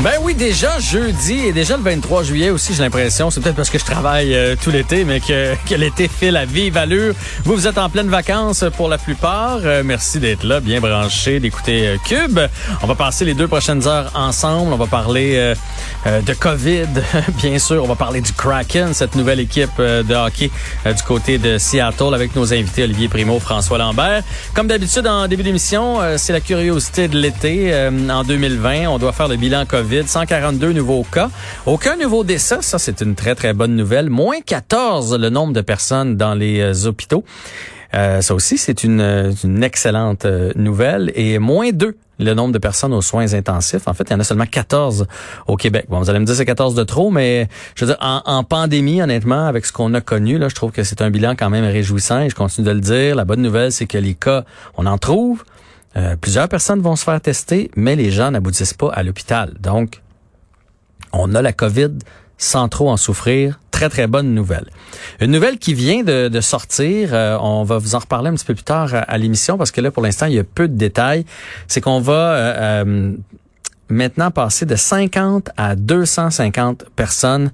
Ben oui, déjà jeudi et déjà le 23 juillet aussi, j'ai l'impression. C'est peut-être parce que je travaille euh, tout l'été, mais que, que l'été file à vive allure. Vous, vous êtes en pleine vacances pour la plupart. Euh, merci d'être là, bien branché, d'écouter euh, Cube. On va passer les deux prochaines heures ensemble. On va parler de COVID, bien sûr. On va parler du Kraken, cette nouvelle équipe de hockey du côté de Seattle avec nos invités Olivier Primo, François Lambert. Comme d'habitude, en début d'émission, c'est la curiosité de l'été. en 2020, on doit faire le bilan COVID 142 nouveaux cas. Aucun nouveau décès, ça c'est une très très bonne nouvelle. Moins 14 le nombre de personnes dans les euh, hôpitaux. Euh, ça aussi, c'est une, euh, une excellente nouvelle. Et moins 2 le nombre de personnes aux soins intensifs. En fait, il y en a seulement 14 au Québec. Bon, vous allez me dire c'est 14 de trop, mais je veux dire, en, en pandémie, honnêtement, avec ce qu'on a connu, là, je trouve que c'est un bilan quand même réjouissant et je continue de le dire. La bonne nouvelle, c'est que les cas, on en trouve, euh, plusieurs personnes vont se faire tester, mais les gens n'aboutissent pas à l'hôpital. Donc, on a la COVID sans trop en souffrir. Très, très bonne nouvelle. Une nouvelle qui vient de, sortir, euh, on va vous en reparler un petit peu plus tard à, l'émission parce que là, pour l'instant, il y a peu de détails. C'est qu'on va euh, maintenant passer de 50 à 250 personnes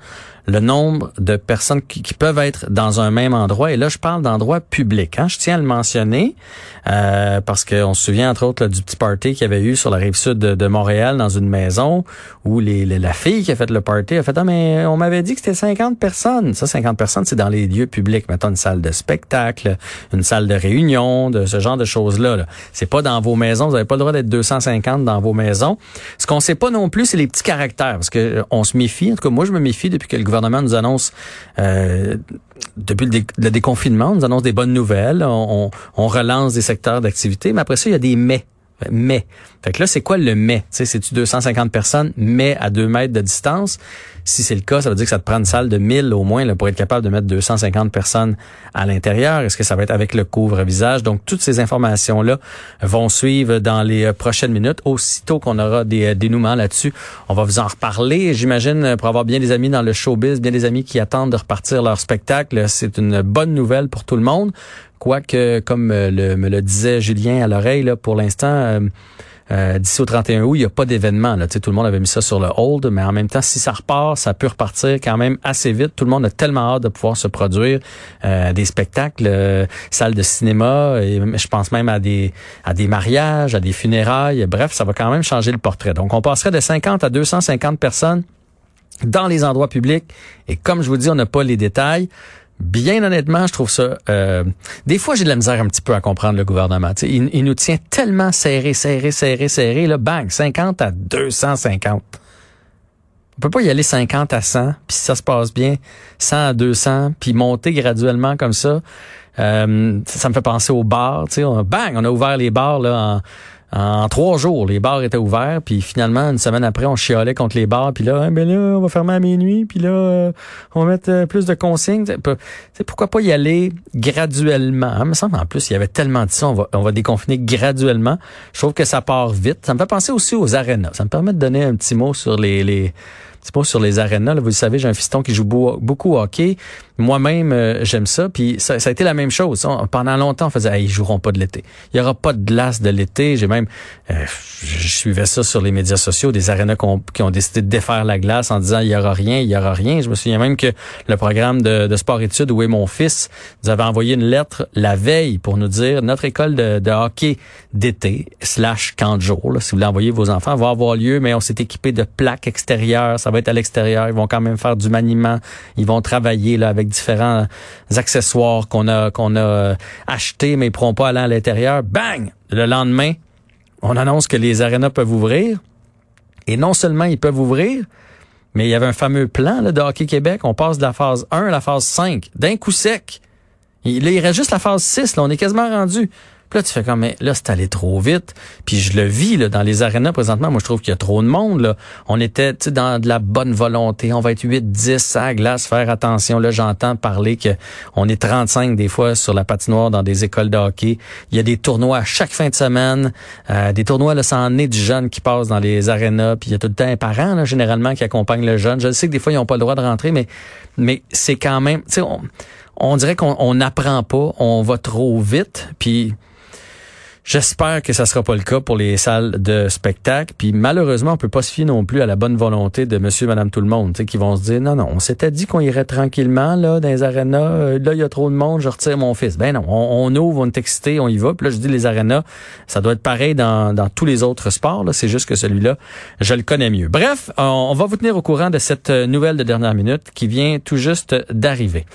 le nombre de personnes qui, peuvent être dans un même endroit. Et là, je parle d'endroits publics. Hein. Je tiens à le mentionner euh, parce qu'on se souvient, entre autres, du petit party qu'il y avait eu sur la rive sud de, Montréal dans une maison où les, la fille qui a fait le party a fait « Ah, mais on m'avait dit que c'était 50 personnes. » Ça, 50 personnes, c'est dans les lieux publics. Mettons une salle de spectacle, une salle de réunion, de ce genre de choses-là. -là, c'est pas dans vos maisons. Vous n'avez pas le droit d'être 250 dans vos maisons. Ce qu'on sait pas non plus, c'est les petits caractères. Parce que euh, on se méfie. En tout cas, moi, je me méfie depuis que le gouvernement nous annonce euh, depuis le, déconfinement, on nous annonce des bonnes nouvelles, on, on relance des secteurs d'activité, mais après ça, il y a des mais mais. Fait que là, c'est quoi le mais? C'est-tu 250 personnes, mais à 2 mètres de distance? Si c'est le cas, ça veut dire que ça te prend une salle de 1000 au moins là, pour être capable de mettre 250 personnes à l'intérieur. Est-ce que ça va être avec le couvre-visage? Donc, toutes ces informations-là vont suivre dans les euh, prochaines minutes. Aussitôt qu'on aura des euh, dénouements là-dessus, on va vous en reparler. J'imagine, pour avoir bien des amis dans le showbiz, bien des amis qui attendent de repartir leur spectacle, c'est une bonne nouvelle pour tout le monde. Quoique, comme le, me le disait Julien à l'oreille, pour l'instant, euh, d'ici au 31 août, il n'y a pas d'événement. Là. tout le monde avait mis ça sur le hold, mais en même temps, si ça repart, ça peut repartir quand même assez vite. Tout le monde a tellement hâte de pouvoir se produire euh, des spectacles, euh, salles de cinéma, je pense même à des à des mariages, à des funérailles. Bref, ça va quand même changer le portrait. Donc, on passerait de 50 à 250 personnes dans les endroits publics. Et comme je vous dis, on n'a pas les détails. Bien honnêtement, je trouve ça. Euh, des fois, j'ai de la misère un petit peu à comprendre le gouvernement. Il, il, nous tient tellement serré, serré, serré, serré. Là, bang, 50 à 250. On peut pas y aller 50 à 100, puis si ça se passe bien, 100 à 200, puis monter graduellement comme ça. Euh, ça me fait penser aux bars. On, bang, on a ouvert les bars là, en en trois jours, les bars étaient ouverts, puis finalement, une semaine après, on chialait contre les bars, puis là, hein, ben là, on va fermer à minuit, puis là, euh, on va mettre euh, plus de consignes. C'est pourquoi pas y aller graduellement? Il me semble en plus, il y avait tellement de ça, on va, on va déconfiner graduellement. Je trouve que ça part vite. Ça me fait penser aussi aux arénas. Ça me permet de donner un petit mot sur les, les c'est pas sur les arénas. Là, vous le savez, j'ai un fiston qui joue beaucoup au hockey. Moi-même, euh, j'aime ça. Puis ça, ça, a été la même chose. pendant longtemps, on faisait hey, ils joueront pas de l'été. Il y aura pas de glace de l'été. J'ai même euh, je suivais ça sur les médias sociaux, des arénas qui ont décidé de défaire la glace en disant il y aura rien, il y aura rien. Je me souviens même que le programme de, de sport-études où est mon fils nous avait envoyé une lettre la veille pour nous dire notre école de, de hockey d'été slash camp de jour. Là, si vous voulez envoyer vos enfants, va avoir lieu, mais on s'est équipé de plaques extérieures. Va être à l'extérieur. Ils vont quand même faire du maniement. Ils vont travailler là avec différents accessoires qu'on a qu'on a euh, achetés, mais ils pourront pas aller à l'intérieur. Bang! Le lendemain, on annonce que les arénas peuvent ouvrir. Et non seulement ils peuvent ouvrir, mais il y avait un fameux plan là, de Hockey Québec. On passe de la phase 1 à la phase 5, d'un coup sec. Il, là, il reste juste la phase 6. Là, on est quasiment rendu. Puis là, tu fais comme, mais là, c'est allé trop vite. Puis je le vis là, dans les arénas présentement. Moi, je trouve qu'il y a trop de monde. Là. On était dans de la bonne volonté. On va être 8, 10 à la glace, faire attention. Là, j'entends parler que on est 35 des fois sur la patinoire dans des écoles de hockey. Il y a des tournois à chaque fin de semaine. Euh, des tournois, là, ça en est du jeune qui passe dans les arénas. Puis il y a tout le temps un parent, là, généralement, qui accompagne le jeune. Je sais que des fois, ils n'ont pas le droit de rentrer, mais, mais c'est quand même... On, on dirait qu'on n'apprend pas, on va trop vite, puis J'espère que ça sera pas le cas pour les salles de spectacle. Puis malheureusement, on peut pas se fier non plus à la bonne volonté de monsieur, madame, tout le monde, qui vont se dire, non, non, on s'était dit qu'on irait tranquillement là dans les arénas. Euh, là, il y a trop de monde, je retire mon fils. Ben non, on, ouvre, on est excité, on y va. Puis là, je dis les arénas, ça doit être pareil dans, dans tous les autres sports. C'est juste que celui-là, je le connais mieux. Bref, on va vous tenir au courant de cette nouvelle de dernière minute qui vient tout juste d'arriver.